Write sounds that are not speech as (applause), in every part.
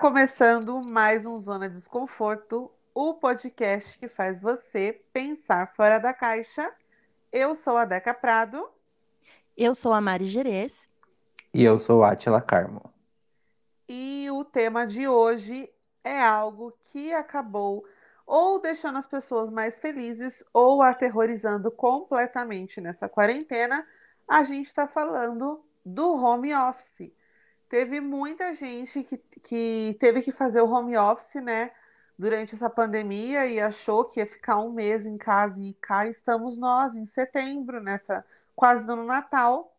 começando mais um Zona Desconforto, o podcast que faz você pensar fora da caixa. Eu sou a Deca Prado. Eu sou a Mari Gerês. E eu sou a Atila Carmo. E o tema de hoje é algo que acabou ou deixando as pessoas mais felizes ou aterrorizando completamente nessa quarentena. A gente está falando do home office. Teve muita gente que, que teve que fazer o home office, né, durante essa pandemia e achou que ia ficar um mês em casa e cá estamos nós, em setembro, nessa quase no Natal.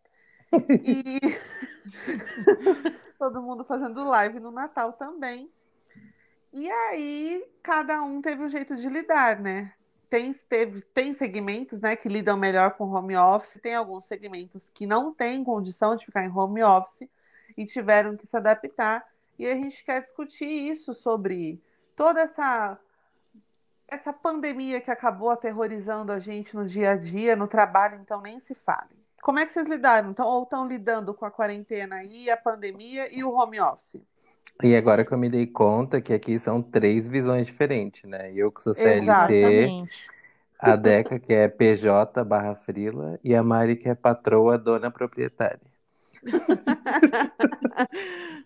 E (laughs) (laughs) todo mundo fazendo live no Natal também. E aí, cada um teve um jeito de lidar, né? Tem, teve, tem segmentos né, que lidam melhor com home office, tem alguns segmentos que não têm condição de ficar em home office e tiveram que se adaptar. E a gente quer discutir isso sobre toda essa essa pandemia que acabou aterrorizando a gente no dia a dia, no trabalho, então nem se fale. Como é que vocês lidaram? Então, ou estão lidando com a quarentena e a pandemia e o home office? E agora que eu me dei conta que aqui são três visões diferentes, né? Eu que sou CLT, Exatamente. a Deca que é PJ barra Frila e a Mari que é patroa, dona proprietária. (laughs)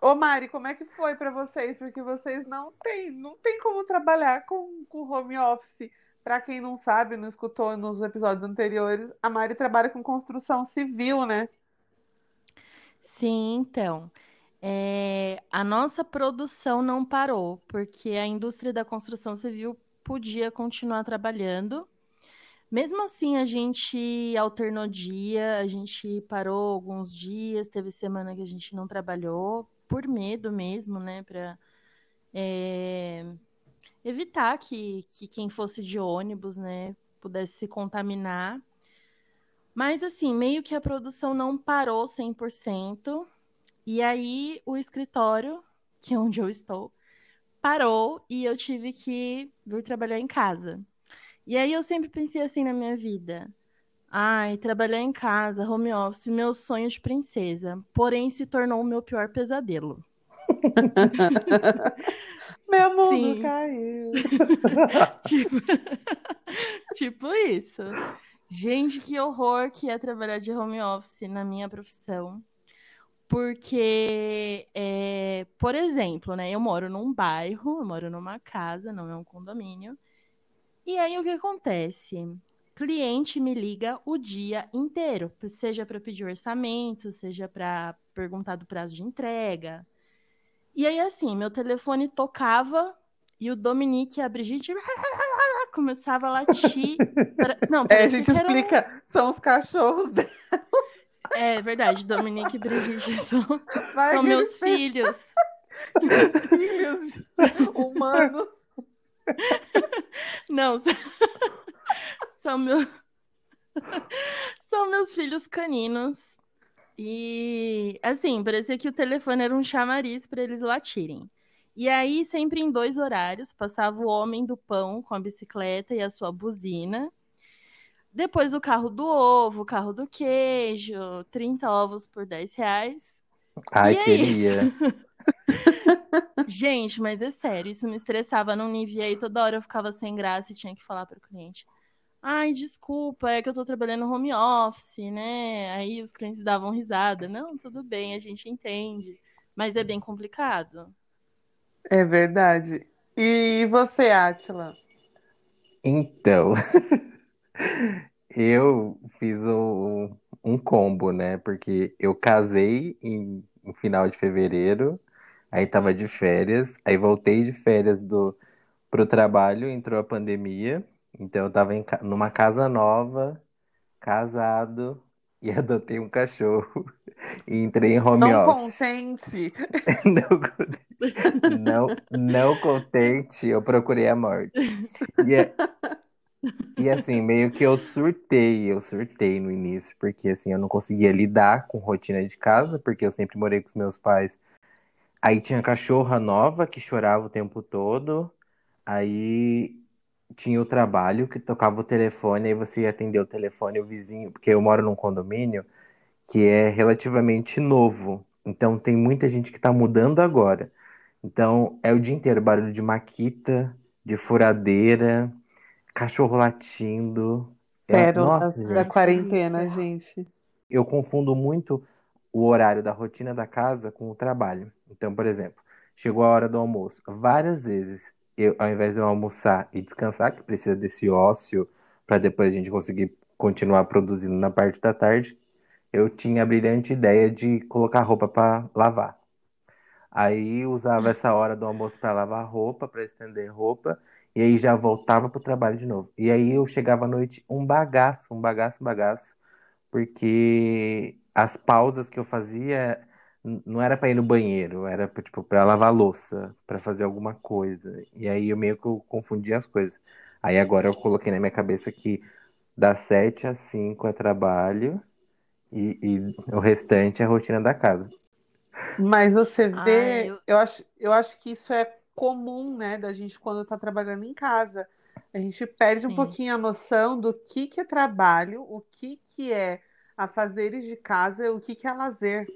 Ô Mari, como é que foi para vocês? Porque vocês não têm, não tem como trabalhar com, com home office. Para quem não sabe, não escutou nos episódios anteriores, a Mari trabalha com construção civil, né? Sim, então. é, a nossa produção não parou, porque a indústria da construção civil podia continuar trabalhando. Mesmo assim, a gente alternou dia, a gente parou alguns dias, teve semana que a gente não trabalhou, por medo mesmo, né? Para evitar que, que quem fosse de ônibus, né, pudesse se contaminar. Mas, assim, meio que a produção não parou 100%. E aí, o escritório, que é onde eu estou, parou e eu tive que vir trabalhar em casa. E aí, eu sempre pensei assim na minha vida. Ai, trabalhar em casa, home office, meu sonho de princesa. Porém, se tornou o meu pior pesadelo. (laughs) Meu mundo Sim. caiu. (laughs) Tipo, (laughs) tipo isso. Gente, que horror que é trabalhar de home office na minha profissão. Porque, é, por exemplo, né, eu moro num bairro, eu moro numa casa, não é um condomínio. E aí o que acontece? Cliente me liga o dia inteiro, seja para pedir orçamento, seja para perguntar do prazo de entrega. E aí, assim, meu telefone tocava e o Dominique e a Brigitte (laughs) começava a latir. Pra- (laughs) Não, É, a gente era um- explica, são os cachorros (laughs) dela. É verdade, Dominique e Brigitte são, são meus filhos. filhos humanos. (laughs) Não, são, (laughs) meus são meus filhos caninos. E assim, parecia que o telefone era um chamariz para eles latirem. E aí, sempre em dois horários, passava o homem do pão com a bicicleta e a sua buzina. Depois o carro do ovo, o carro do queijo, 30 ovos por 10 reais. Ai, E é queria. (laughs) (laughs) Gente, mas é sério, isso me estressava num nível e aí toda hora eu ficava sem graça e tinha que falar pro cliente. Ai, desculpa, é que eu tô trabalhando no home office, né? Aí os clientes davam risada. Não, tudo bem, a gente entende. Mas é bem complicado. É verdade. E você, Átila? Então, (laughs) eu fiz um, um combo, né? Porque eu casei em, em final de fevereiro, aí tava de férias, aí voltei de férias do, pro trabalho, entrou a pandemia, então eu tava em ca- numa casa nova, casado, (laughs) e adotei um cachorro, (laughs) e entrei em home Não office. contente. (laughs) Não, contente- não, não contente, eu procurei a morte. E, é- e assim, meio que eu surtei, eu surtei no início, porque assim, eu não conseguia lidar com rotina de casa, porque eu sempre morei com os meus pais. Aí tinha cachorra nova que chorava o tempo todo. Aí tinha o trabalho que tocava o telefone, aí você ia atender o telefone, o vizinho, porque eu moro num condomínio que é relativamente novo. Então tem muita gente que está mudando agora. Então é o dia inteiro barulho de maquita, de furadeira, cachorro latindo. É, Pérolas nossa, da gente. quarentena, gente. Eu confundo muito o horário da rotina da casa com o trabalho. Então, por exemplo, chegou a hora do almoço. Várias vezes, eu, ao invés de eu almoçar e descansar, que precisa desse ócio para depois a gente conseguir continuar produzindo na parte da tarde, eu tinha a brilhante ideia de colocar roupa para lavar. Aí usava essa hora do almoço para lavar roupa, para estender roupa, e aí já voltava pro trabalho de novo. E aí eu chegava à noite um bagaço, um bagaço, um bagaço, porque as pausas que eu fazia não era para ir no banheiro, era pra, tipo para lavar louça, para fazer alguma coisa. E aí eu meio que eu confundia as coisas. Aí agora eu coloquei na minha cabeça que das sete às cinco é trabalho e, e o restante é a rotina da casa. Mas você Ah, vê, eu- eu acho, eu acho que isso é comum, né, da gente quando tá trabalhando em casa. A gente perde um Sim. pouquinho a noção do que que é trabalho, o que que é afazeres de casa, e o que que é lazer.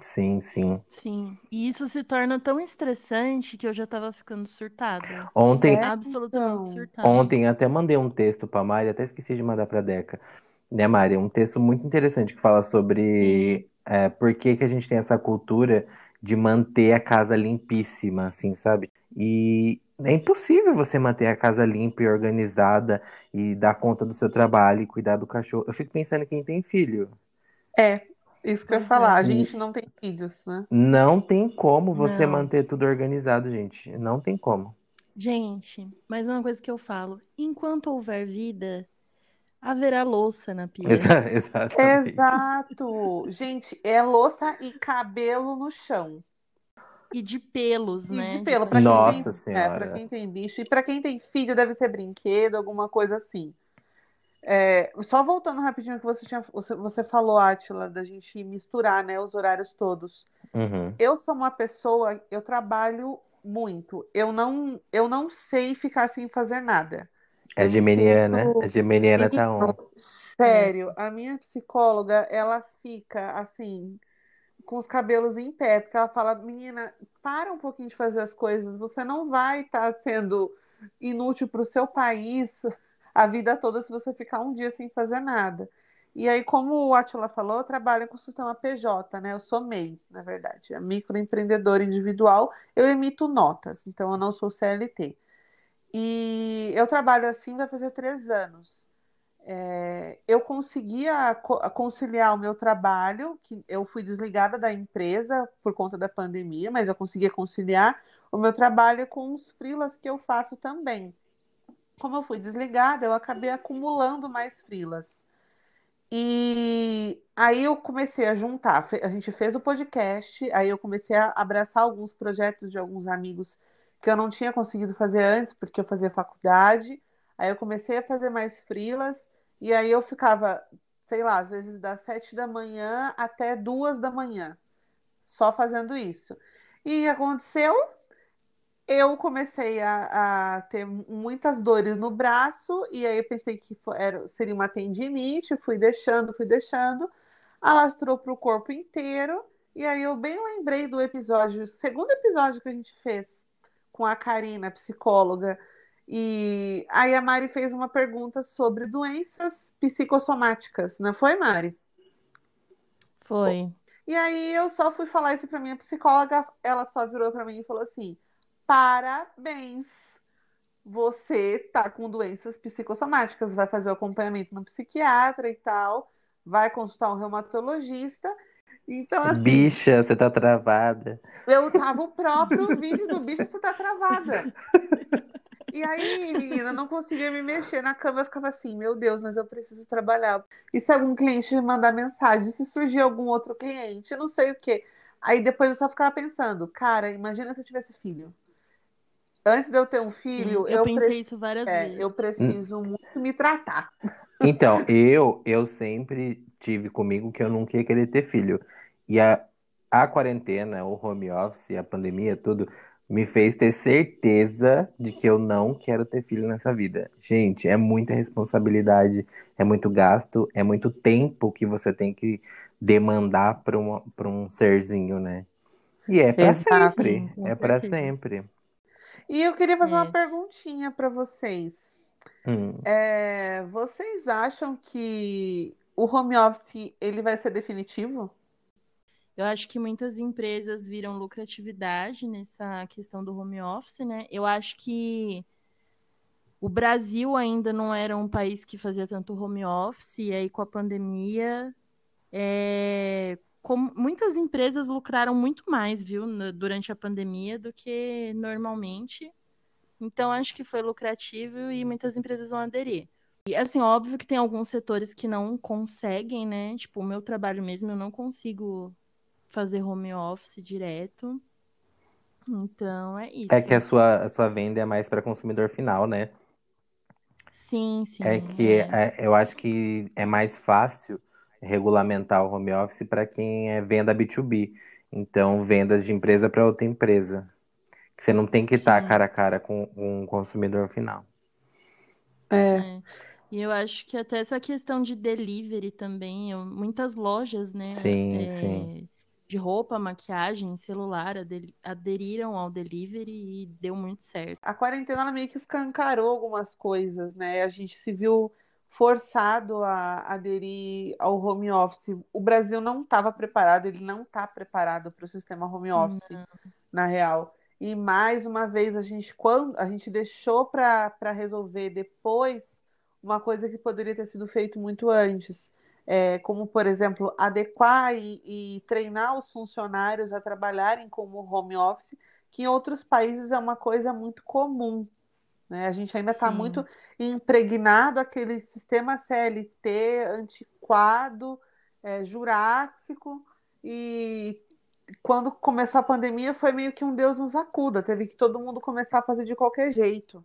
Sim, sim. Sim. E isso se torna tão estressante que eu já tava ficando surtada. Ontem, É, Absolutamente então. surtada. Ontem até mandei um texto pra Mari, até esqueci de mandar pra Deca. Né, Mari? Um texto muito interessante que fala sobre é, por que que a gente tem essa cultura de manter a casa limpíssima, assim, sabe? E é impossível você manter a casa limpa e organizada e dar conta do seu trabalho e cuidar do cachorro. Eu fico pensando em quem tem filho. É, isso que eu ia Pois falar. é. A gente não tem filhos, né? Não tem como você Não. manter tudo organizado, gente. Não tem como. Gente, mais uma coisa que eu falo: enquanto houver vida, haverá louça na pia. Exa- (laughs) exatamente. Exato. Gente, é louça e cabelo no chão. E de pelos, E né? de de pelo, pra quem. Nossa tem, é, Senhora. pra quem tem bicho. E pra quem tem filho, deve ser brinquedo, alguma coisa assim. É, só voltando rapidinho que você tinha, você, você falou, Átila, da gente misturar, né, os horários todos. Uhum. Eu sou uma pessoa, eu trabalho muito. Eu não, eu não sei ficar sem fazer nada. É Eu geminiana. sinto- A geminiana tá on. Sério, a minha psicóloga, ela fica assim, com os cabelos em pé, porque ela fala, menina, para um pouquinho de fazer as coisas, você não vai estar sendo inútil para o seu país a vida toda se você ficar um dia sem fazer nada. E aí, como o Atila falou, eu trabalho com o sistema PJ, né? Eu sou MEI, na verdade, é microempreendedor individual, eu emito notas, então eu não sou CLT. E eu trabalho assim vai fazer três anos. É, eu conseguia co- conciliar o meu trabalho, que eu fui desligada da empresa por conta da pandemia, mas eu conseguia conciliar o meu trabalho com os freelas que eu faço também. Como eu fui desligada, eu acabei acumulando mais freelas. E aí eu comecei a juntar. A gente fez o podcast, aí eu comecei a abraçar alguns projetos de alguns amigos que eu não tinha conseguido fazer antes, porque eu fazia faculdade. Aí eu comecei a fazer mais freelas, e aí eu ficava, sei lá, às vezes das sete da manhã até duas da manhã, só fazendo isso. E aconteceu? Eu comecei a, a ter muitas dores no braço, e aí eu pensei que era, seria uma tendinite, fui deixando, fui deixando, alastrou para o corpo inteiro, e aí eu bem lembrei do episódio, segundo episódio que a gente fez com a Karina, psicóloga, e aí a Mari fez uma pergunta sobre doenças psicossomáticas, não foi, Mari? Foi. E aí eu só fui falar isso para minha psicóloga, ela só virou para mim e falou assim: "Parabéns. Você tá com doenças psicossomáticas, vai fazer o acompanhamento no psiquiatra e tal, vai consultar um reumatologista". Então assim, Bicha, você tá travada. eu tava o próprio vídeo do bicho, você tá travada. E aí, menina, não conseguia me mexer na cama, eu ficava assim, meu Deus, mas eu preciso trabalhar. E se algum cliente me mandar mensagem, se surgir algum outro cliente, não sei o quê. Aí depois eu só ficava pensando, cara, imagina se eu tivesse filho. Antes de eu ter um Sim, filho, eu eu, pensei pre- isso várias é, vezes. eu preciso muito me tratar. Então, (laughs) eu, eu sempre tive comigo que eu nunca ia querer ter filho. E a, a quarentena, o home office, a pandemia, tudo, me fez ter certeza de que eu não quero ter filho nessa vida. Gente, é muita responsabilidade, é muito gasto, é muito tempo que você tem que demandar para um, um serzinho, né? E é para sempre, é para sempre. E eu queria fazer é. uma perguntinha para vocês. Hum. É, vocês acham que o home office ele vai ser definitivo? Eu acho que muitas empresas viram lucratividade nessa questão do home office, né? Eu acho que o Brasil ainda não era um país que fazia tanto home office, e aí com a pandemia, é, como, muitas empresas lucraram muito mais, viu, durante a pandemia do que normalmente. Então, acho que foi lucrativo e muitas empresas vão aderir. E, assim, óbvio que tem alguns setores que não conseguem, né? Tipo, o meu trabalho mesmo, eu não consigo fazer home office direto. Então, é isso. É que a sua, a sua venda é mais para consumidor final, né? Sim, sim. É que é. É, eu acho que é mais fácil regulamentar o home office para quem é venda B2B. Então, vendas de empresa para outra empresa. Você não tem que estar cara a cara com um consumidor final. É. é. E eu acho que até essa questão de delivery também, eu, muitas lojas, né? Sim, é, sim de roupa, maquiagem, celular aderiram ao delivery e deu muito certo. A quarentena ela meio que escancarou algumas coisas, né? A gente se viu forçado a aderir ao home office. O Brasil não estava preparado, ele não está preparado para o sistema home office, não. na real. E mais uma vez a gente quando a gente deixou para resolver depois uma coisa que poderia ter sido feito muito antes é, como, por exemplo, adequar e, e, treinar os funcionários a trabalharem como home office, que em outros países é uma coisa muito comum. Né? A gente ainda está muito impregnado aquele sistema CLT antiquado, é, jurássico, e quando começou a pandemia foi meio que um Deus nos acuda, teve que todo mundo começar a fazer de qualquer jeito.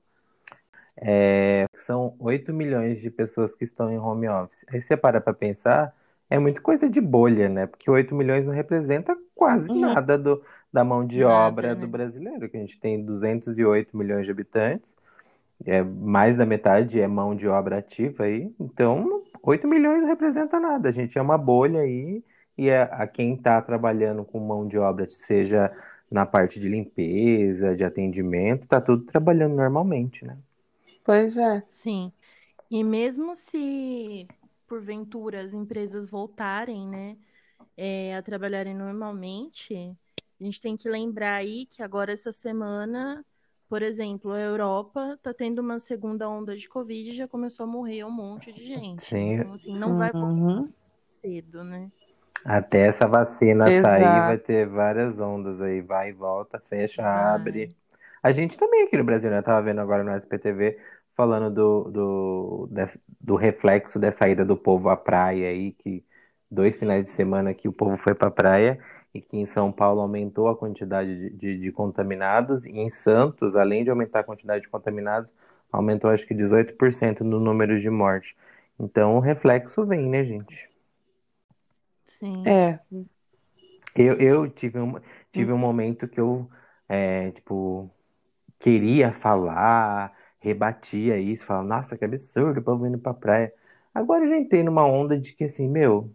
É, são 8 milhões de pessoas que estão em home office. Aí você para para pensar, é muito coisa de bolha, né? Porque 8 milhões não representa quase uhum. nada do, da mão de nada, obra né? do brasileiro, que a gente tem 208 milhões de habitantes, é, mais da metade é mão de obra ativa aí, então 8 milhões não representa nada, a gente é uma bolha aí, e a, a quem está trabalhando com mão de obra, seja na parte de limpeza, de atendimento, está tudo trabalhando normalmente, né? Pois é. Sim. E mesmo se, porventura, as empresas voltarem, né, é, a trabalharem normalmente, a gente tem que lembrar aí que agora essa semana, por exemplo, a Europa está tendo uma segunda onda de Covid e já começou a morrer um monte de gente. Sim. Então, assim, não vai uhum. cedo, né? Até essa vacina Exato. sair, vai ter várias ondas aí, vai e volta, fecha, abre. A gente também aqui no Brasil, né? Tava vendo agora no SPTV falando do, do, do reflexo da saída do povo à praia aí, que dois finais de semana que o povo foi para a praia e que em São Paulo aumentou a quantidade de, de, de, contaminados, e em Santos, além de aumentar a quantidade de contaminados, aumentou acho que 18% no número de mortes. Então o reflexo vem, né, gente? Sim. É. Eu, eu tive, um, tive um momento que eu, é, tipo, queria falar, rebatia isso, falava, nossa, que absurdo o povo indo pra praia. Agora eu já entrei numa onda de que assim, meu,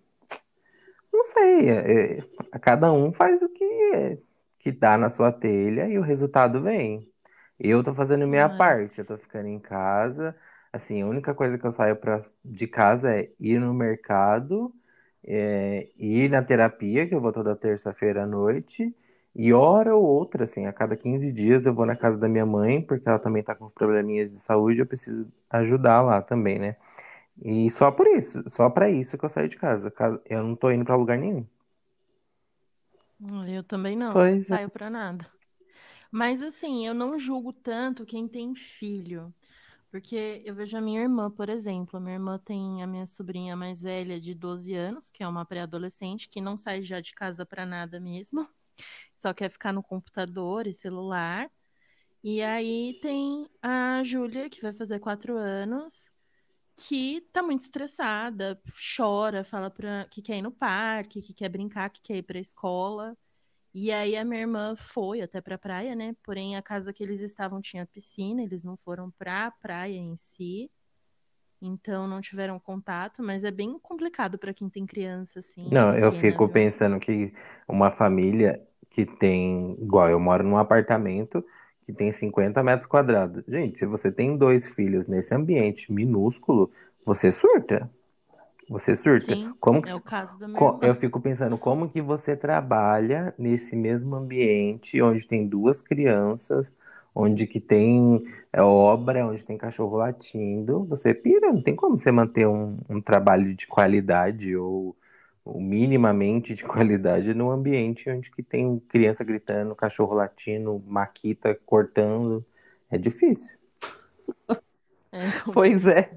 não sei, é, é, cada um faz o que, que dá na sua telha e o resultado vem. Eu tô fazendo minha ah. parte, eu tô ficando em casa. Assim, a única coisa que eu saio pra, de casa é ir no mercado, é, ir na terapia, que eu vou toda terça-feira à noite, e hora ou outra, assim, a cada 15 dias eu vou na casa da minha mãe, porque ela também tá com probleminhas de saúde, eu preciso ajudar lá também, né? E só por isso, só para isso que eu saio de casa. Eu não tô indo para lugar nenhum. Eu também não, pois é. saio é. para nada. Mas assim, eu não julgo tanto quem tem filho. Porque eu vejo a minha irmã, por exemplo. A minha irmã tem a minha sobrinha mais velha de 12 anos, que é uma pré-adolescente, que não sai já de casa para nada mesmo só quer ficar no computador e celular. E aí tem a Júlia, que vai fazer quatro anos, que tá muito estressada, chora, fala pra, que quer ir no parque, que quer brincar, que quer ir pra escola. E aí a minha irmã foi até pra praia, né? Porém, a casa que eles estavam tinha piscina, eles não foram pra praia em si. então não tiveram contato, mas é bem complicado para quem tem criança, assim. Não, eu pequena, fico viu? pensando que uma família que tem, igual eu moro num apartamento que tem 50 metros quadrados. Gente, se você tem dois filhos nesse ambiente minúsculo, você surta. Você surta. Sim, Como que é o caso da minha Co-. Eu fico pensando como que você trabalha nesse mesmo ambiente onde tem duas crianças, onde que tem é, obra, onde tem cachorro latindo. Você pira, não tem como você manter um, um trabalho de qualidade ou, ou minimamente de (laughs) qualidade num ambiente onde que tem criança gritando, cachorro latindo, maquita cortando. É difícil. (laughs) É. Pois é.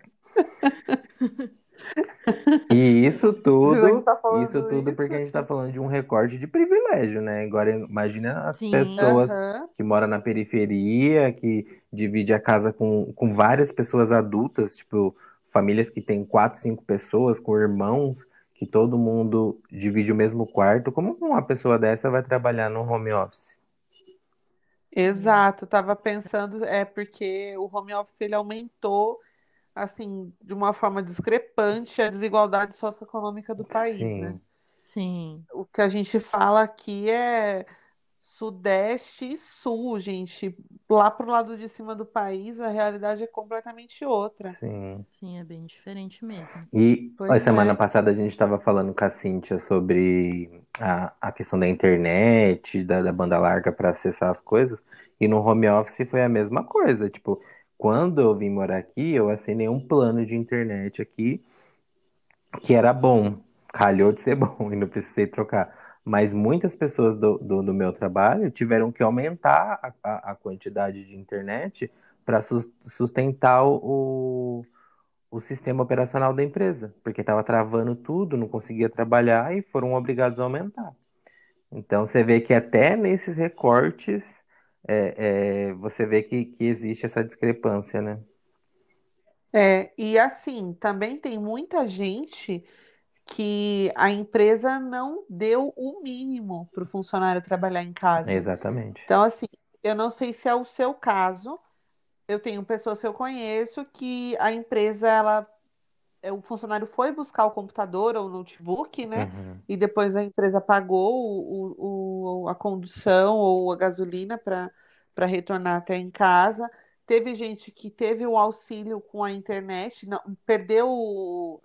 E isso (laughs) tudo, tá falando isso tudo isso. porque a gente está falando de um recorte de privilégio, né? Agora imagina as Sim. pessoas Aham. que moram na periferia, que divide a casa com, com várias pessoas adultas, tipo, famílias que têm quatro, cinco pessoas, com irmãos, que todo mundo divide o mesmo quarto. Como uma pessoa dessa vai trabalhar no home office? Exato, tava pensando, é porque o home office ele aumentou assim de uma forma discrepante a desigualdade socioeconômica do país, né? Sim, Sim. O que a gente fala aqui é Sudeste e Sul, gente. Lá pro lado de cima do país, a realidade é completamente outra. sim. Sim, é bem diferente mesmo. E a semana é. passada a gente estava falando com a Cíntia sobre a, a questão da internet, da, da banda larga para acessar as coisas, e no home office foi a mesma coisa. Tipo, quando eu vim morar aqui, eu assinei um plano de internet aqui que era bom, calhou de ser (laughs) bom e não precisei trocar. Mas muitas pessoas do, do, do meu trabalho tiveram que aumentar a, a, a quantidade de internet para sustentar o, o sistema operacional da empresa, porque estava travando tudo, não conseguia trabalhar e foram obrigados a aumentar. Então você vê que até nesses recortes é, é, você vê que, que existe essa discrepância, né? É, e assim, também tem muita gente que a empresa não deu o mínimo para o funcionário trabalhar em casa. Exatamente. Então, assim, eu não sei se é o seu caso. Eu tenho pessoas que eu conheço que a empresa, ela, é, o funcionário foi buscar o computador ou o notebook, né? Uhum. E depois a empresa pagou o, o, a condução ou a gasolina para retornar até em casa. Teve gente que teve o auxílio com a internet, não, perdeu,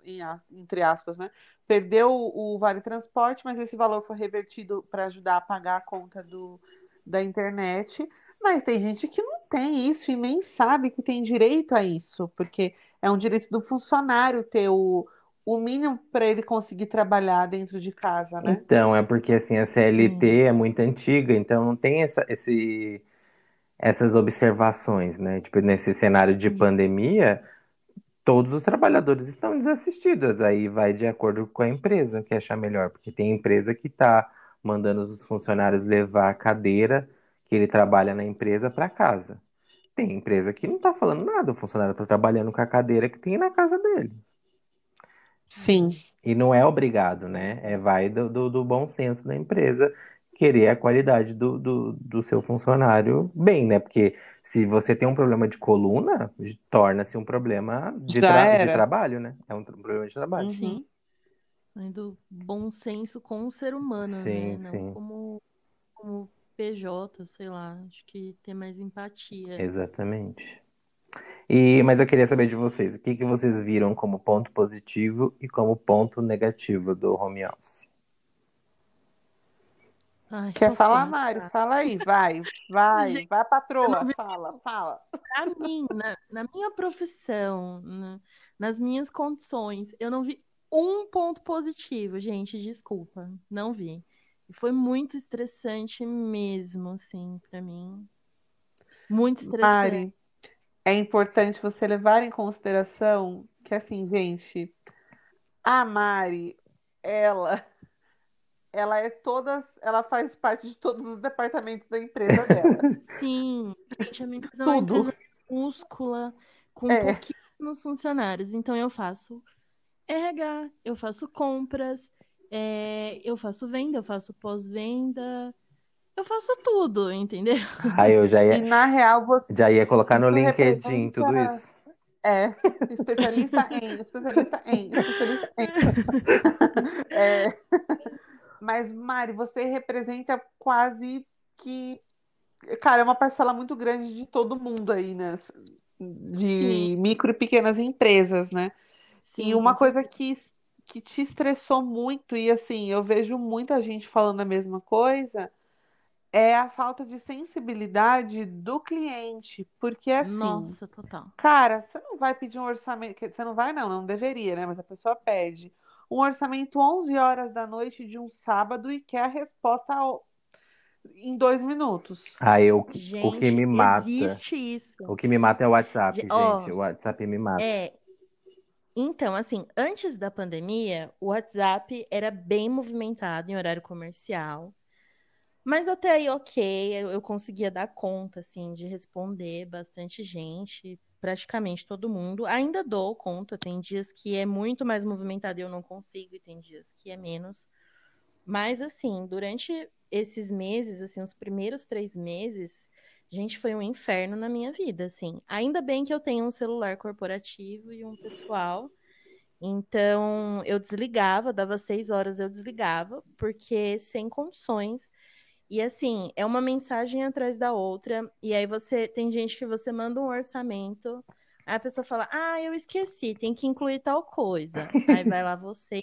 entre aspas, né? Perdeu o, vale transporte, mas esse valor foi revertido para ajudar a pagar a conta do, da internet. Mas tem gente que não tem isso e nem sabe que tem direito a isso, porque é um direito do funcionário ter o, o mínimo para ele conseguir trabalhar dentro de casa, né? Então, é porque assim, a CLT Sim. é muito antiga, então não tem essa, esse, essas observações, né? Tipo, nesse cenário de Sim. pandemia, todos os trabalhadores estão desassistidos. Aí vai de acordo com a empresa que achar melhor, porque tem empresa que está mandando os funcionários levar a cadeira que ele trabalha na empresa para casa. Tem empresa que não está falando nada, o funcionário está trabalhando com a cadeira que tem na casa dele. Sim. E não é obrigado, né? É vai do, do, do bom senso da empresa querer a qualidade do, do, do seu funcionário bem, né? Porque se você tem um problema de coluna, torna-se um problema de, tra- de trabalho, né? É um problema de trabalho. Uhum. Sim. Vem do bom senso com o ser humano, Sim, né? Não sim. como, como PJ, sei lá. Acho que ter mais empatia. Exatamente. E, mas eu queria saber de vocês, o que que vocês viram como ponto positivo e como ponto negativo do home office? Ai, Quer falar, começar? Mário? Fala aí, vai, vai, Gente, vai, patroa, não fala, fala. pra mim, na, na minha profissão, na- nas minhas condições, eu não vi um ponto positivo, gente, desculpa, não vi. Foi muito estressante mesmo, assim, pra mim. Muito estressante. Mari, é importante você levar em consideração que, assim, gente, a Mari, ela, ela é todas, ela faz parte de todos os departamentos da empresa dela. (laughs) Sim, gente, a minha empresa é uma Tudo. empresa minúscula, com É. pouquíssimos funcionários. Então eu faço RH, eu faço compras, é, eu faço venda, eu faço pós-venda, eu faço tudo, entendeu? Aí eu já E ia, na real, você, já ia colocar no LinkedIn tudo isso. é, especialista em, especialista em, especialista em. (laughs) É, mas, Mari, você representa quase que. Cara, é uma parcela muito grande de todo mundo aí, né? De Sim. micro e pequenas empresas, né? Sim, E uma coisa que, que te estressou muito, e assim, eu vejo muita gente falando a mesma coisa, é a falta de sensibilidade do cliente. Porque assim, Nossa, total. cara, você não vai pedir um orçamento, você não vai, não, não deveria, né? Mas a pessoa pede um orçamento 11 horas da noite de um sábado e quer a resposta ao- em dois minutos. Aí o que, o que me Gente, mata, existe isso. o que me mata é o WhatsApp, Ge- gente. Ó, O WhatsApp me mata. é. Então, assim, antes da pandemia, o WhatsApp era bem movimentado em horário comercial. Mas até aí, ok, eu, eu conseguia dar conta, assim, de responder bastante gente, praticamente todo mundo. Ainda dou conta, tem dias que é muito mais movimentado e eu não consigo, e tem dias que é menos. Mas, assim, durante esses meses, assim, os primeiros três meses, gente, foi um inferno na minha vida, assim. Ainda bem que eu tenho um celular corporativo e um pessoal. Então, eu desligava, dava seis horas, eu desligava, porque sem condições. E assim, é uma mensagem atrás da outra, e aí você tem gente que você manda um orçamento, aí a pessoa fala: "Ah, eu esqueci, tem que incluir tal coisa". Aí vai lá você,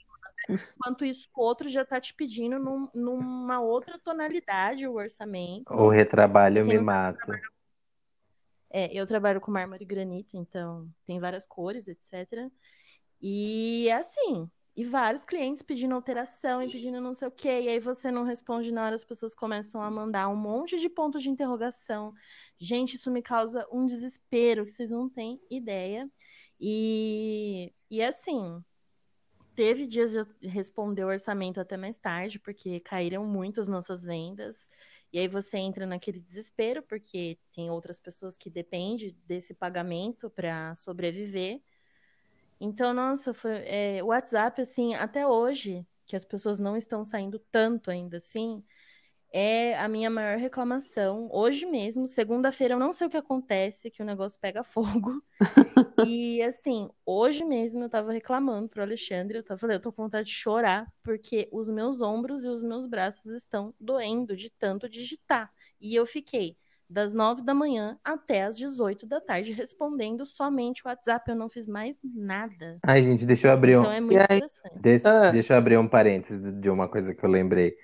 enquanto isso o outro já tá te pedindo num- numa outra tonalidade o O orçamento. retrabalho Pra quem me mata. é, eu trabalho com mármore e granito, então tem várias cores, etc. E é assim, e vários clientes pedindo alteração e pedindo não sei o quê, e aí você não responde na hora, as pessoas começam a mandar um monte de pontos de interrogação. Gente, isso me causa um desespero que vocês não têm ideia. E, e assim, teve dias de responder o orçamento até mais tarde, porque caíram muito as nossas vendas. E aí você entra naquele desespero, porque tem outras pessoas que dependem desse pagamento para sobreviver. Então, nossa, foi, é, o WhatsApp, assim, até hoje, que as pessoas não estão saindo tanto ainda assim, é a minha maior reclamação. Hoje mesmo, segunda-feira, eu não sei o que acontece, que o negócio pega (laughs) fogo. E assim, hoje mesmo eu tava reclamando pro Alexandre, eu tava falando, eu tô com vontade de chorar, porque os meus ombros e os meus braços estão doendo de tanto digitar. E eu fiquei das nove da manhã até as 18 da tarde respondendo somente o WhatsApp, eu não fiz mais nada. Ai, gente, deixa eu abrir um, Então é muito aí, estressante. Deixa, ah, deixa eu abrir um parênteses de uma coisa que eu lembrei.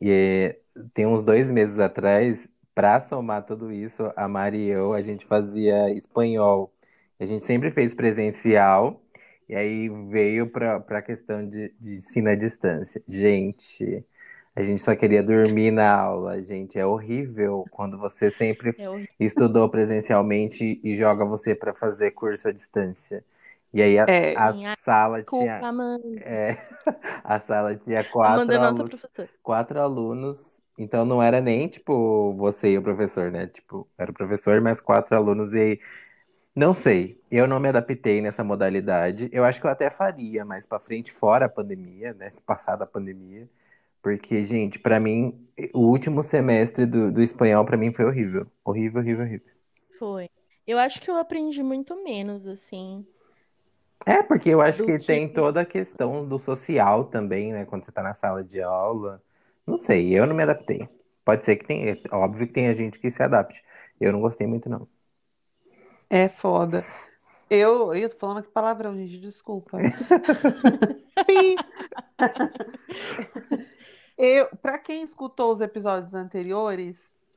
E é, tem uns dois meses atrás, para somar tudo isso, a Mari e eu, a gente fazia espanhol. A gente sempre fez presencial, e aí veio para a questão de, de ensino à distância. Gente, a gente só queria dormir na aula, gente. É horrível quando você sempre É estudou presencialmente e joga você para fazer curso à distância. E aí a, é, a sala desculpa, tinha, é, (laughs) a sala tinha quatro é nossa alunos, quatro alunos, então não era nem tipo você e o professor, né? Tipo, era o professor mais quatro alunos e aí, não sei, eu não me adaptei nessa modalidade. Eu acho que eu até faria mais pra frente, fora a pandemia, né? Passada a pandemia, porque, gente, pra mim, o último semestre do, do espanhol pra mim foi horrível, horrível, horrível, horrível. Foi. Eu acho que eu aprendi muito menos, assim, É, porque eu acho que que. tem toda a questão do social também, né? Quando você tá na sala de aula. Não sei, eu não me adaptei. Pode ser que tenha, óbvio que tem a gente que se adapte. Eu não gostei muito, não. é foda. Eu, eu tô falando aqui palavrão, gente, desculpa. (laughs) (laughs) Eu, para quem escutou os episódios anteriores,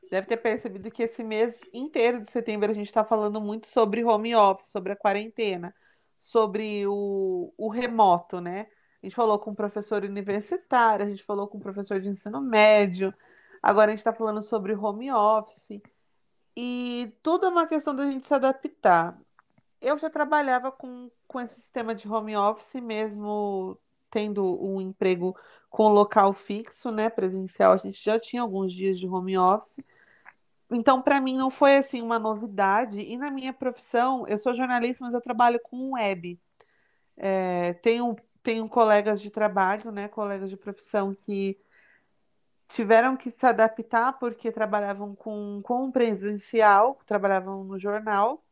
deve ter percebido que esse mês inteiro de setembro a gente está falando muito sobre home office, sobre a quarentena, sobre o, o remoto, né? A gente falou com um professor universitário, a gente falou com um professor de ensino médio, agora a gente está falando sobre home office, e tudo é uma questão da gente se adaptar. Eu já trabalhava com, com esse sistema de home office, mesmo tendo um emprego com local fixo, né, presencial, a gente já tinha alguns dias de home office. Então, para mim, não foi assim uma novidade. E na minha profissão, eu sou jornalista, mas eu trabalho com web. É, tenho, tenho colegas de trabalho, né, colegas de profissão que tiveram que se adaptar porque trabalhavam com, com presencial, trabalhavam no jornal.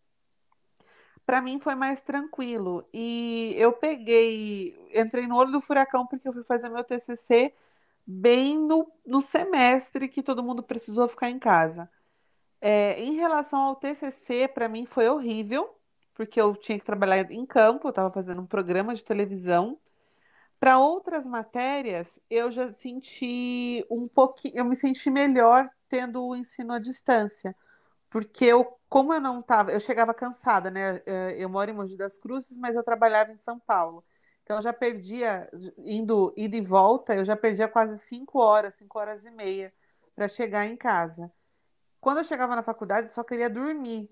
Para mim foi mais tranquilo. E eu peguei, entrei no olho do furacão porque eu fui fazer meu TCC bem no, no semestre que todo mundo precisou ficar em casa. É, em relação ao TCC, para mim foi horrível, porque eu tinha que trabalhar em campo, eu estava fazendo um programa de televisão. Para outras matérias, eu já senti um pouquinho, eu me senti melhor tendo o ensino à distância, porque eu, como eu não estava, eu chegava cansada, né? Eu moro em Mogi das Cruzes, mas eu trabalhava em São Paulo. Então eu já perdia, indo ida e volta, eu já perdia quase cinco horas, cinco horas e meia para chegar em casa. Quando eu chegava na faculdade, eu só queria dormir.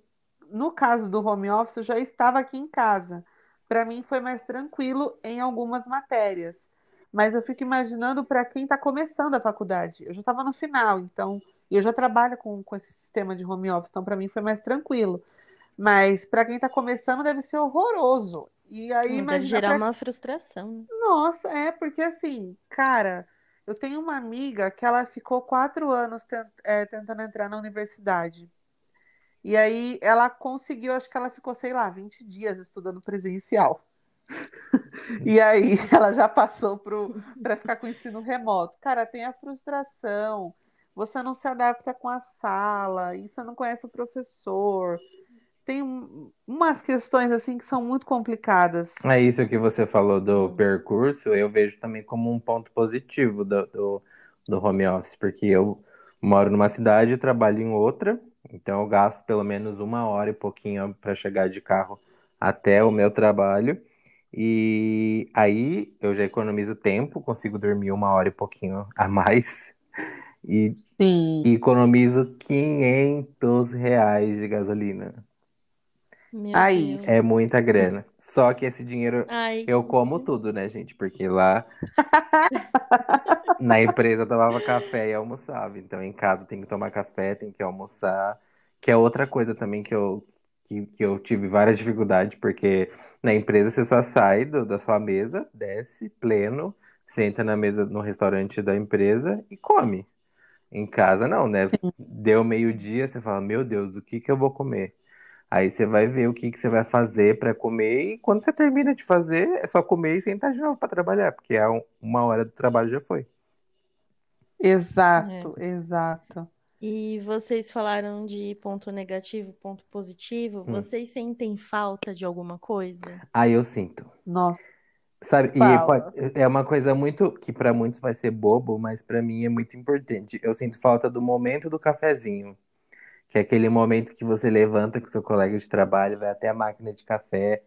No caso do home office, eu já estava aqui em casa. Para mim foi mais tranquilo em algumas matérias. Mas eu fico imaginando para quem está começando a faculdade. Eu já estava no final, então. E eu já trabalho com, com esse sistema de home office, então para mim foi mais tranquilo. Mas para quem está começando deve ser horroroso. E aí, gerar pra... uma frustração. Né? Nossa, é, porque assim, cara, eu tenho uma amiga que ela ficou quatro anos tent... é, tentando entrar na universidade. E aí ela conseguiu, acho que ela ficou, sei lá, 20 dias estudando presencial. (laughs) e aí ela já passou para ficar com o ensino remoto. Cara, tem a frustração, você não se adapta com a sala, e você não conhece o professor tem umas questões assim que são muito complicadas. É isso que você falou do percurso, eu vejo também como um ponto positivo do, do, do home office, porque eu moro numa cidade e trabalho em outra, então eu gasto pelo menos uma hora e pouquinho para chegar de carro até o meu trabalho. E aí eu já economizo tempo, consigo dormir uma hora e pouquinho a mais. E, e economizo 500 reais de gasolina. Meu Aí. Deus. É muita grana. Só que esse dinheiro Ai, eu como tudo, né, gente? Porque lá (laughs) na empresa eu tomava café e almoçava. Então em casa tem que tomar café, tem que almoçar. Que é outra coisa também que eu, que, que eu tive várias dificuldades, porque na empresa você só sai do, da sua mesa, desce pleno, senta na mesa no restaurante da empresa e come. Em casa não, né? Sim. Deu meio-dia, você fala, meu Deus, o que que eu vou comer? Aí você vai ver o que, que você vai fazer para comer e quando você termina de fazer, é só comer e sentar de novo para trabalhar, porque é uma hora do trabalho já foi. Exato, é. exato. E vocês falaram de ponto negativo, ponto positivo. Hum. Vocês sentem falta de alguma coisa? Ah, eu sinto. Nossa. Sabe, e pode, é uma coisa muito que para muitos vai ser bobo, mas para mim é muito importante. Eu sinto falta do momento do cafezinho que é aquele momento que você levanta com seu colega de trabalho, vai até a máquina de café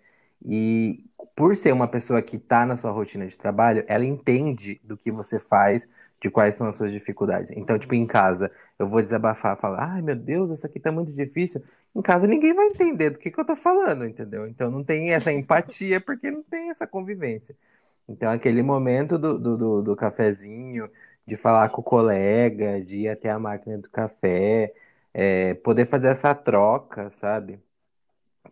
e por ser uma pessoa que está na sua rotina de trabalho, ela entende do que você faz, de quais são as suas dificuldades. Então, tipo, em casa, eu vou desabafar, falar, ai meu Deus, isso aqui tá muito difícil. Em casa ninguém vai entender do que, que eu tô falando, entendeu? Então não tem essa empatia porque não tem essa convivência. Então, aquele momento do, do, do, do cafezinho, de falar com o colega, de ir até a máquina do café, é, poder fazer essa troca, sabe?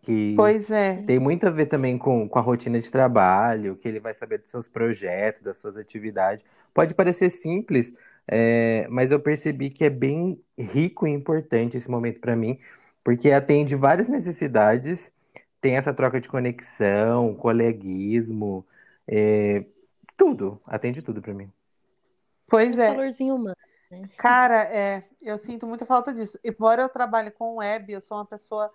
Que pois é. tem muito a ver também com, com a rotina de trabalho, que ele vai saber dos seus projetos, das suas atividades. Pode parecer simples, é, mas eu percebi que é bem rico e importante esse momento para mim, porque atende várias necessidades, tem essa troca de conexão, coleguismo, é, tudo, atende tudo para mim. Pois é. Valorzinho humano. Cara, é, eu sinto muita falta disso. Embora eu trabalhe com web, eu sou uma pessoa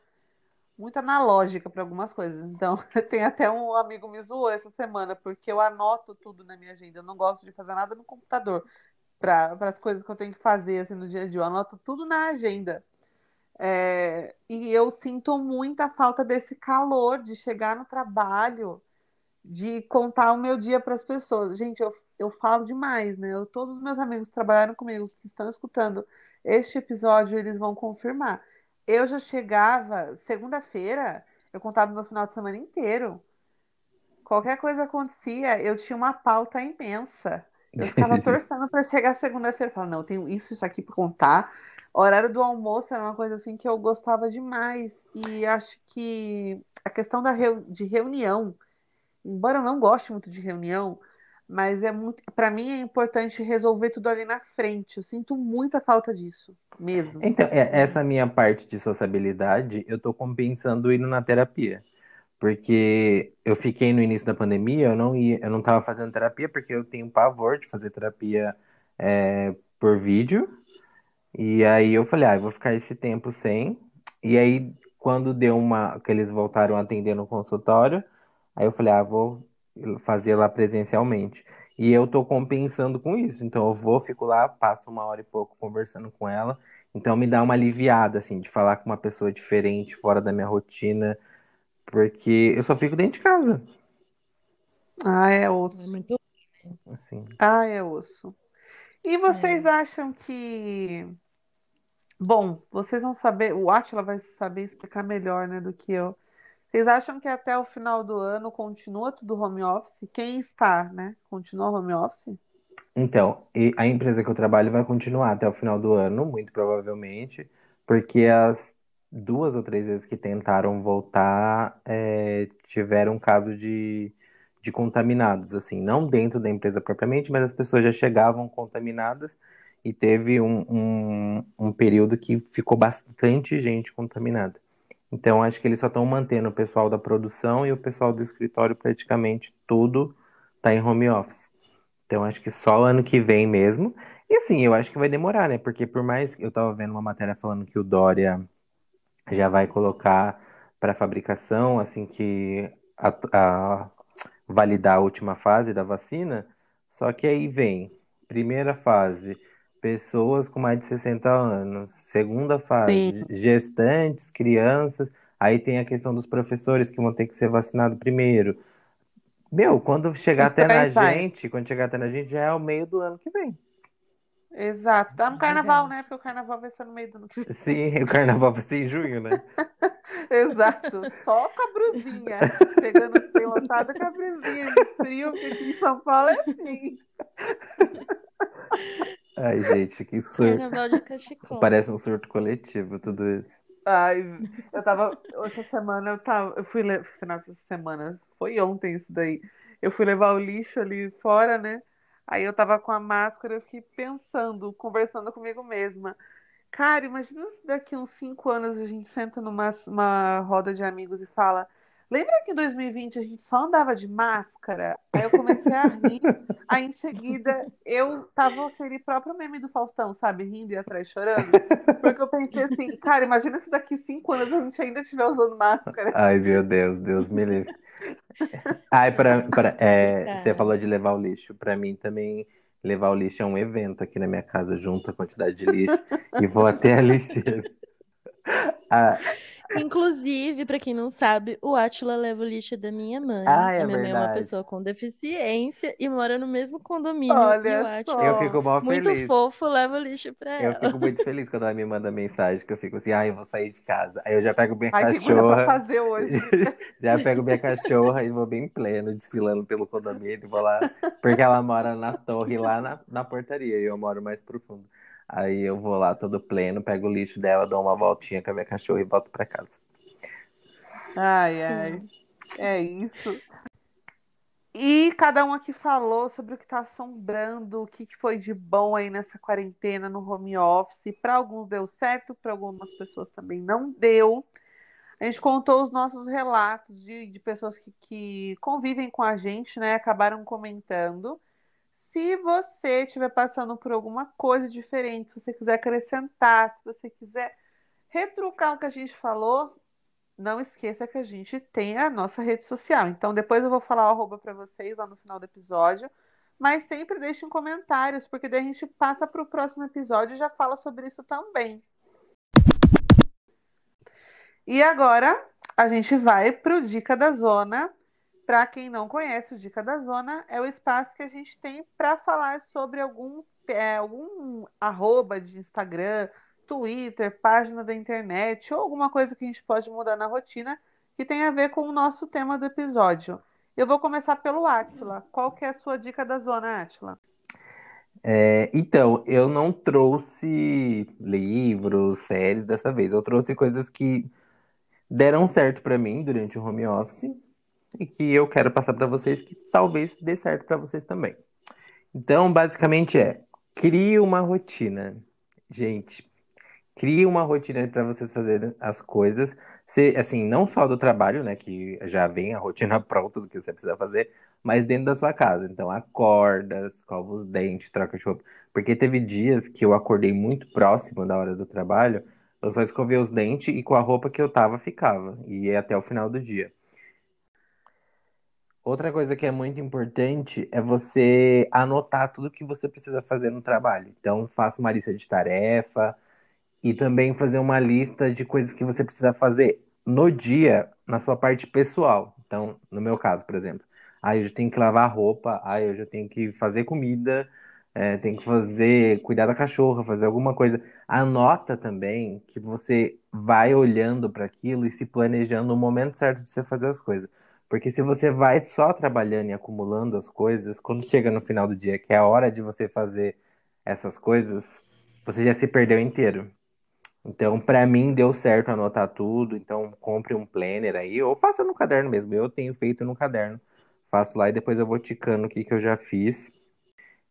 muito analógica para algumas coisas. Então, (laughs) tem até um amigo me zoou essa semana, porque eu anoto tudo na minha agenda. Eu não gosto de fazer nada no computador para as coisas que eu tenho que fazer assim, no dia a dia. Eu anoto tudo na agenda. É, e eu sinto muita falta desse calor de chegar no trabalho de contar o meu dia para as pessoas. Gente, eu, eu falo demais, né? Eu, todos os meus amigos que trabalharam comigo, que estão escutando este episódio, eles vão confirmar. Eu já chegava, segunda-feira, eu contava meu final de semana inteiro. Qualquer coisa acontecia, eu tinha uma pauta imensa. Eu ficava (laughs) torcendo para chegar segunda-feira. Falava, não, tenho isso, isso aqui para contar. O horário do almoço era uma coisa assim que eu gostava demais. E acho que a questão da reu de reunião embora eu não goste muito de reunião, mas é muito, para mim é importante resolver tudo ali na frente. Eu sinto muita falta disso, mesmo. Então, é, essa minha parte de sociabilidade, eu tô compensando indo na terapia. Porque eu fiquei no início da pandemia, eu não ia, eu não estava fazendo terapia porque eu tenho pavor de fazer terapia é, por vídeo. E aí eu falei, ah, eu vou ficar esse tempo sem. E aí, quando deu uma, que eles voltaram a atender no consultório, aí eu falei, ah, vou fazer lá presencialmente. E eu tô compensando com isso. Então eu vou, fico lá, passo uma hora e pouco conversando com ela. Então me dá uma aliviada, assim, de falar com uma pessoa diferente, fora da minha rotina. Porque eu só fico dentro de casa. Ah, é osso. É muito. Assim. Ah, é osso. E vocês acham que. Bom, vocês vão saber, o Átila vai saber explicar melhor, né, do que eu. Vocês acham que até o final do ano continua tudo home office? Quem está, né? Continua home office? Então, a empresa que eu trabalho vai continuar até o final do ano, muito provavelmente, porque as duas ou três vezes que tentaram voltar, é, tiveram um caso de, de contaminados, assim, não dentro da empresa propriamente, mas as pessoas já chegavam contaminadas e teve um, um, um período que ficou bastante gente contaminada. Então, acho que eles só estão mantendo o pessoal da produção e o pessoal do escritório, praticamente tudo está em home office. Então, acho que só ano que vem mesmo. E assim, eu acho que vai demorar, né? Porque por mais eu estava vendo uma matéria falando que o Dória já vai colocar para fabricação, assim que a, a, validar a última fase da vacina, só que aí vem primeira fase, pessoas com mais de 60 anos, segunda fase, Sim. gestantes, crianças, aí tem a questão dos professores que vão ter que ser vacinados primeiro. Meu, quando chegar até na vai. gente, quando chegar até na gente, já é o meio do ano que vem. Exato. Tá no carnaval, né? Porque o carnaval vai ser no meio do ano que vem. Sim, o carnaval vai ser em junho, né? (laughs) Exato. Só com a brusinha. Pegando pelotada com a brusinha de frio, porque aqui em São Paulo é assim. Ai, gente, que surto. Carnaval de cachecol. Parece um surto coletivo, tudo isso. Ai, eu tava. Essa semana eu tava. Eu fui. Final de semana. Foi ontem isso daí. Eu fui levar o lixo ali fora, né? Aí eu tava com a máscara, eu fiquei pensando, conversando comigo mesma. Cara, imagina se daqui uns cinco anos a gente senta numa uma roda de amigos e fala. Lembra que em 2020 a gente só andava de máscara? Aí eu comecei a rir. Aí em seguida eu tava aquele próprio meme do Faustão, sabe? Rindo e atrás chorando. Porque eu pensei assim, cara, imagina se daqui cinco anos a gente ainda estiver usando máscara. Ai, meu Deus, Deus me livre. Ai, pra, pra- (laughs) é, você falou de levar o lixo. Pra mim também, levar o lixo é um evento aqui na minha casa. Junto a quantidade de lixo e vou até a lixeira. (laughs) Ah, Inclusive, pra quem não sabe, o Átila leva o lixo da minha mãe. Ah, é a minha mãe é uma verdade. pessoa com deficiência e mora no mesmo condomínio. Olha o só. Átila, eu fico mal muito feliz. fofo, leva o lixo pra Eu ela. fico muito feliz quando ela me manda mensagem, que eu fico assim, ai, eu vou sair de casa. Aí eu já pego minha Ai, cachorra, fazer hoje. (laughs) já pego minha cachorra e vou bem pleno, desfilando pelo condomínio, vou lá, porque ela mora na torre, lá na, na portaria, e eu moro mais profundo. Aí eu vou lá todo pleno, pego o lixo dela, dou uma voltinha com a minha cachorra e volto pra casa. Ai, ai. É isso. E cada um aqui falou sobre o que está assombrando, o que que foi de bom aí nessa quarentena no home office. Para alguns deu certo, para algumas pessoas também não deu. A gente contou os nossos relatos de, de pessoas que, que convivem com a gente, né? Acabaram comentando. Se você estiver passando por alguma coisa diferente, se você quiser acrescentar, se você quiser retrucar o que a gente falou, não esqueça que a gente tem a nossa rede social. Então, depois eu vou falar o arroba para vocês lá no final do episódio. Mas sempre deixem comentários, porque daí a gente passa para o próximo episódio e já fala sobre isso também. E agora a gente vai para o Dica da Zona. Para quem não conhece, o Dica da Zona é o espaço que a gente tem para falar sobre algum, é, algum arroba de Instagram, Twitter, página da internet ou alguma coisa que a gente pode mudar na rotina que tem a ver com o nosso tema do episódio. Eu vou começar pelo Átila. Qual que é a sua dica da zona, Átila? É, então, eu não trouxe livros, séries dessa vez. Eu trouxe coisas que deram certo pra mim durante o home office e que eu quero passar pra vocês que talvez dê certo pra vocês também. Então, basicamente é, crie uma rotina. Gente, crie uma rotina pra vocês fazerem as coisas Se, assim, não só do trabalho, né, que já vem a rotina (laughs) pronta do que você precisa fazer, mas dentro da sua casa. Então, acorda, escova os dentes, troca de roupa. Porque teve dias que eu acordei muito próximo da hora do trabalho, eu só escovei os dentes e com a roupa que eu tava ficava, e até o final do dia. Outra coisa que é muito importante é você anotar tudo que você precisa fazer no trabalho. Então, faça uma lista de tarefa e também fazer uma lista de coisas que você precisa fazer no dia, na sua parte pessoal. Então, no meu caso, por exemplo, aí eu já tenho que lavar roupa, aí eu já tenho que fazer comida, é, tenho que fazer, cuidar da cachorra, fazer alguma coisa. Anota também que você vai olhando para aquilo e se planejando no momento certo de você fazer as coisas. Porque se você vai só trabalhando e acumulando as coisas, quando chega no final do dia, que é a hora de você fazer essas coisas, você já se perdeu inteiro. Então, para mim, deu certo anotar tudo. Então, compre um planner aí, ou faça no caderno mesmo. Eu tenho feito no caderno. Faço lá e depois eu vou ticando o que, que eu já fiz.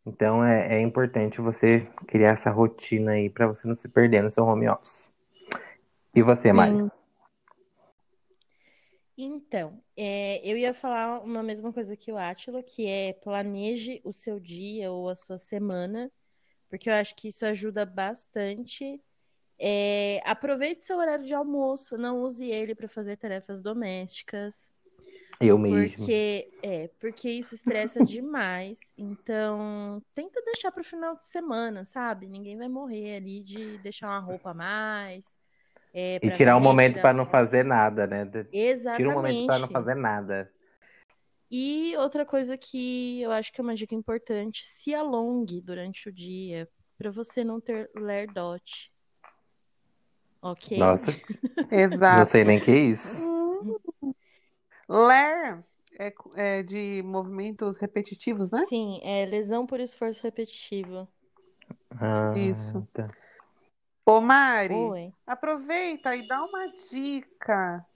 Então, é, é importante você criar essa rotina aí para você não se perder no seu home office. E você, Mari? Então, é, eu ia falar uma mesma coisa que o Átila, que é planeje o seu dia ou a sua semana, porque eu acho que isso ajuda bastante. É, aproveite seu horário de almoço, não use ele para fazer tarefas domésticas. Eu mesmo. Porque, é, porque isso estressa (laughs) demais. Então, tenta deixar para o final de semana, sabe? Ninguém vai morrer ali de deixar uma roupa a mais é, e tirar um momento para não fazer nada, né? Exatamente. Tira um momento para não fazer nada. E outra coisa que eu acho que é uma dica importante, se alongue durante o dia, para você não ter lerdote. Ok? Nossa. (laughs) Exato. Não sei nem que é isso. Ler é, é, de movimentos repetitivos, né? Sim, é lesão por esforço repetitivo. Ah, Isso. tá. Ô, Mari, Oi. aproveita e dá uma dica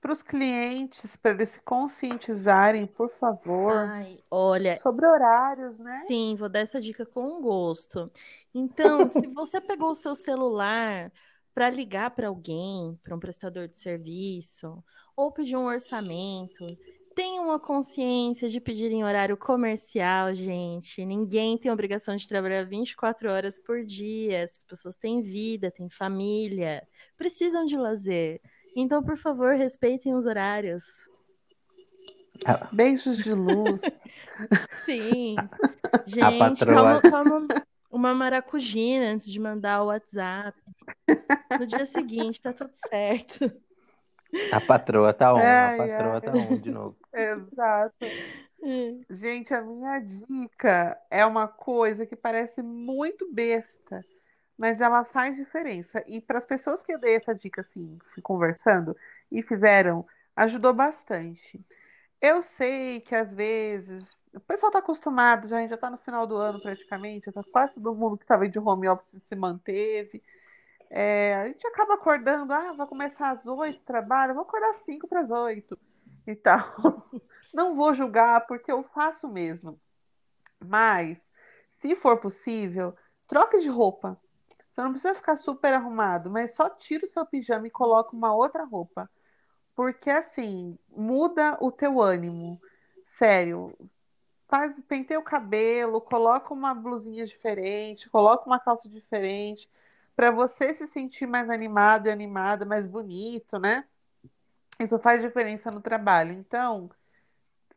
para os clientes, para eles se conscientizarem, por favor, Ai, olha, sobre horários, né? sim, vou dar essa dica com gosto. Então, (laughs) se você pegou o seu celular para ligar para alguém, para um prestador de serviço, ou pedir um orçamento, tenham a consciência de pedir em horário comercial, gente. Ninguém tem obrigação de trabalhar 24 horas por dia. As pessoas têm vida, têm família, precisam de lazer. Então, por favor, respeitem os horários. Ah. Beijos de luz. (laughs) Sim. Gente, toma, toma uma maracujina antes de mandar o WhatsApp. No dia seguinte, tá tudo certo. A patroa tá on, a Ai, patroa ai. tá on de novo. (laughs) Exato. Gente, a minha dica é uma coisa que parece muito besta, mas ela faz diferença. E para as pessoas que eu dei essa dica assim, conversando e fizeram, ajudou bastante. Eu sei que às vezes o pessoal está acostumado, já, a gente já está no final do ano praticamente, tá quase todo mundo que estava de home office se manteve. É, a gente acaba acordando, ah, vai começar às oito trabalho, vou acordar às cinco para as oito e tal. (laughs) Não vou julgar, porque eu faço mesmo. Mas, se for possível, troque de roupa. Você não precisa ficar super arrumado, mas só tira o seu pijama e coloca uma outra roupa. Porque assim, muda o teu ânimo. Sério. Faz, penteia o cabelo, coloca uma blusinha diferente, coloca uma calça diferente, para você se sentir mais animado e animada, mais bonito, né? Isso faz diferença no trabalho. Então,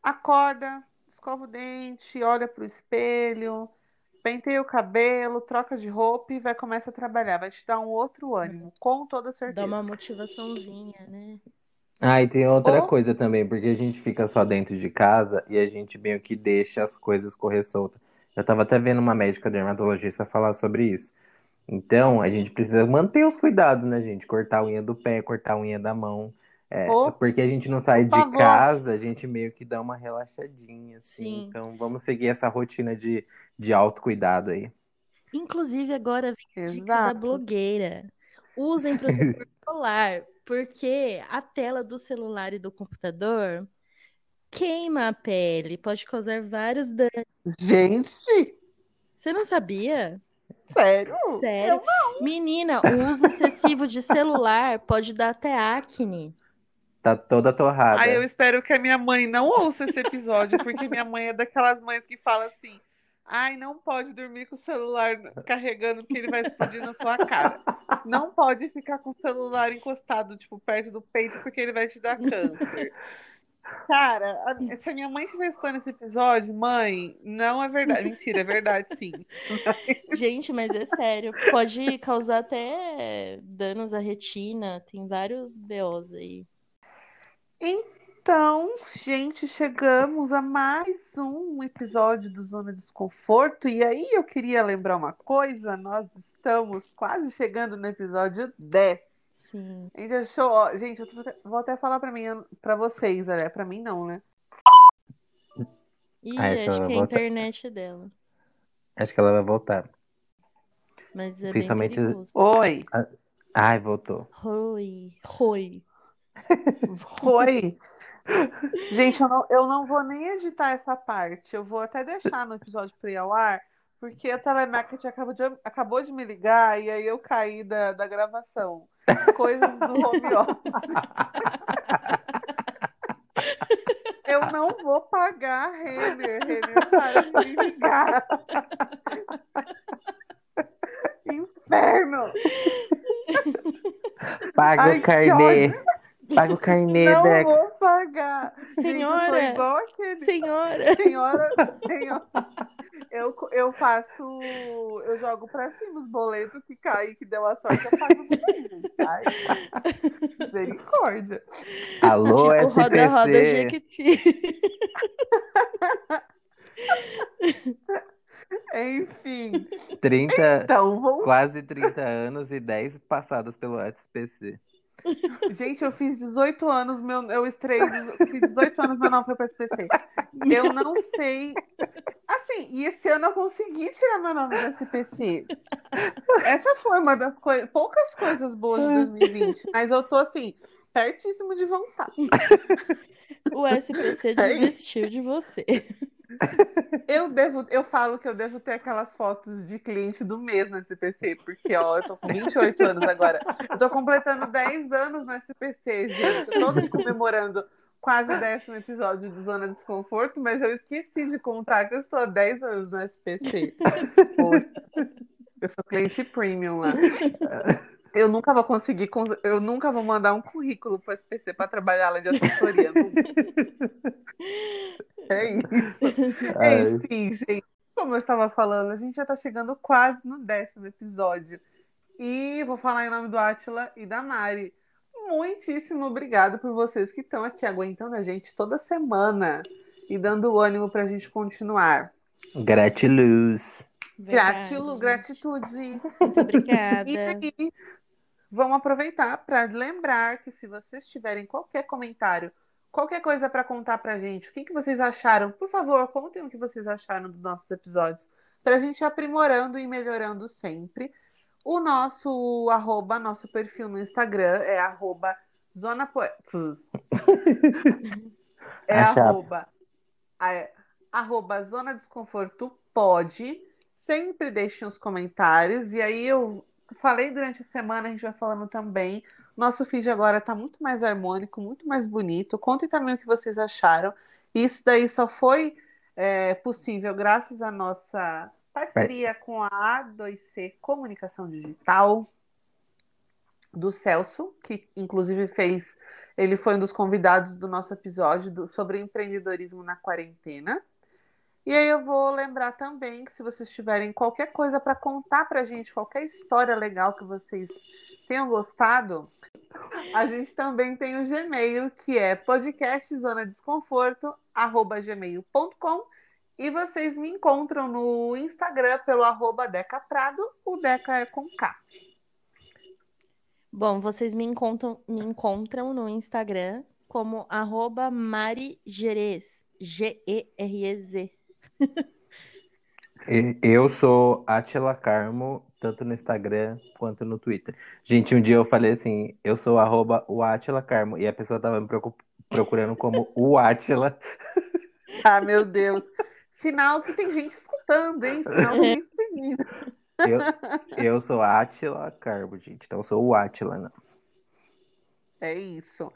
acorda, escova o dente, olha para o espelho, penteia o cabelo, troca de roupa e vai começar a trabalhar. Vai te dar um outro ânimo, com toda Dá certeza. uma motivaçãozinha, né? Ah, e tem outra Oh. coisa também, porque a gente fica só dentro de casa e a gente meio que deixa as coisas correr solta. Eu tava até vendo uma médica dermatologista falar sobre isso. Então, a gente precisa manter os cuidados, né, gente? Cortar a unha do pé, cortar a unha da mão. É, Oh, porque a gente não sai de favor. casa, a gente meio que dá uma relaxadinha, assim. Sim. Então, vamos seguir essa rotina de, de autocuidado aí. Inclusive, agora vem a dica da blogueira. Usem protetor (laughs) solar, porque a tela do celular e do computador queima a pele, pode causar vários danos. Gente, Você não sabia? Sério? Sério? Menina, o uso excessivo de celular pode dar até acne. Tá toda torrada. Aí eu espero que a minha mãe não ouça esse episódio, porque minha mãe é daquelas mães que fala assim: ai, não pode dormir com o celular carregando, porque ele vai explodir na sua cara. Não pode ficar com o celular encostado, tipo, perto do peito, porque ele vai te dar câncer. Cara, a- se a minha mãe estiver escutando esse episódio, mãe, não é verdade. Mentira, é verdade, sim. (laughs) Gente, mas é sério. Pode causar até danos à retina. Tem vários BOs aí. Então, gente, chegamos a mais um episódio do Zona Desconforto. E aí eu queria lembrar uma coisa: nós estamos quase chegando no episódio 10. Sim. A gente achou, ó, gente, eu vou até falar pra mim, para vocês, olha, pra mim não, né? Ih, Ah, acho que acho ela que é a internet dela. Acho que ela vai voltar. Mas é Principalmente-. Oi, Ai, voltou. Roi. Roi. (laughs) oi. Gente, eu não, eu não vou nem editar essa parte. Eu vou até deixar no episódio pra ir ao ar, porque a telemarketing acabou de, acabou de me ligar e aí eu caí da, da gravação. Coisas do home office. Eu não vou pagar a Renner. Renner para de me ligar. Inferno! Paga Ai, o carnê. Paga o carnê, Não Deca. vou pagar. Gente, Senhora! igual aquele. Senhora! Senhora, senhora. Eu, eu faço. Eu jogo pra cima os boletos que cai, que deu a sorte, eu pago. Ai, misericórdia. Alô, tipo, roda, roda, SPC. Jequiti. Enfim. 30, Então, vou. quase 30 anos e 10 passadas pelo SPC. Gente, eu fiz 18 anos, meu, eu estrei, fiz 18 anos, meu nome foi para SPC. Eu não sei. Assim, e esse ano eu consegui tirar meu nome do SPC. Essa foi uma das coisas, poucas coisas boas de 2020, mas eu tô assim, pertíssimo de vontade. O SPC É desistiu de você. Eu devo, eu falo que eu devo ter aquelas fotos de cliente do mês no SPC, porque ó, eu tô com 28 anos agora. Eu tô completando 10 anos no SPC, gente. Eu tô comemorando quase o décimo episódio do Zona Desconforto, mas eu esqueci de contar que eu estou há 10 anos no SPC. (laughs) Poxa, eu sou cliente premium lá. Eu nunca vou conseguir, cons- eu nunca vou mandar um currículo para o SPC para trabalhar lá de assessoria. É isso. Ai. Enfim, gente, como eu estava falando, a gente já está chegando quase no décimo episódio. E vou falar em nome do Átila e da Mari. Muitíssimo obrigado por vocês que estão aqui aguentando a gente toda semana e dando ânimo para a gente continuar. Gratiluz. Gratilo, Verdade. gratitude. Muito obrigada. E aí, vamos aproveitar para lembrar que se vocês tiverem qualquer comentário, qualquer coisa para contar pra gente, o que, que vocês acharam, por favor, contem o que vocês acharam dos nossos episódios, para a gente ir aprimorando e melhorando sempre. O nosso arroba, nosso perfil no Instagram é arroba zona po- (laughs) é A arroba, é, arroba zona desconforto pode. Sempre deixem os comentários. E aí eu falei durante a semana, a gente vai falando também. Nosso feed agora está muito mais harmônico, muito mais bonito. Contem também o que vocês acharam. Isso daí só foi é, possível graças à nossa parceria com a A2C Comunicação Digital do Celso, que inclusive fez. Ele foi um dos convidados do nosso episódio do- sobre empreendedorismo na quarentena. E aí eu vou lembrar também que se vocês tiverem qualquer coisa para contar pra gente, qualquer história legal que vocês tenham gostado, a gente também tem o Gmail, que é podcastzonadesconforto@gmail.com e vocês me encontram no Instagram pelo arroba Deca Prado, o Deca é com K. Bom, vocês me encontram, me encontram no Instagram como arroba Mari Gerez. G-E-R-E-Z. Eu sou Atila Carmo, tanto no Instagram quanto no Twitter. Gente, um dia eu falei assim, eu sou arroba o Atila Carmo, e a pessoa tava me procurando como o Atila. (laughs) Ah, meu Deus. Sinal que tem gente escutando, hein? Sinal que tem seguindo. Eu, eu sou Átila Carbo, gente. Então eu sou o Átila, não. É isso.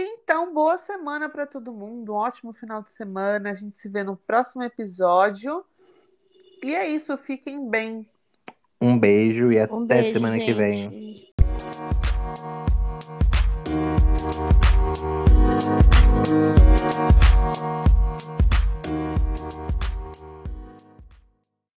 Então, boa semana para todo mundo, um ótimo final de semana. A gente se vê no próximo episódio. E é isso, fiquem bem. Um beijo e até um beijo, semana gente. que vem.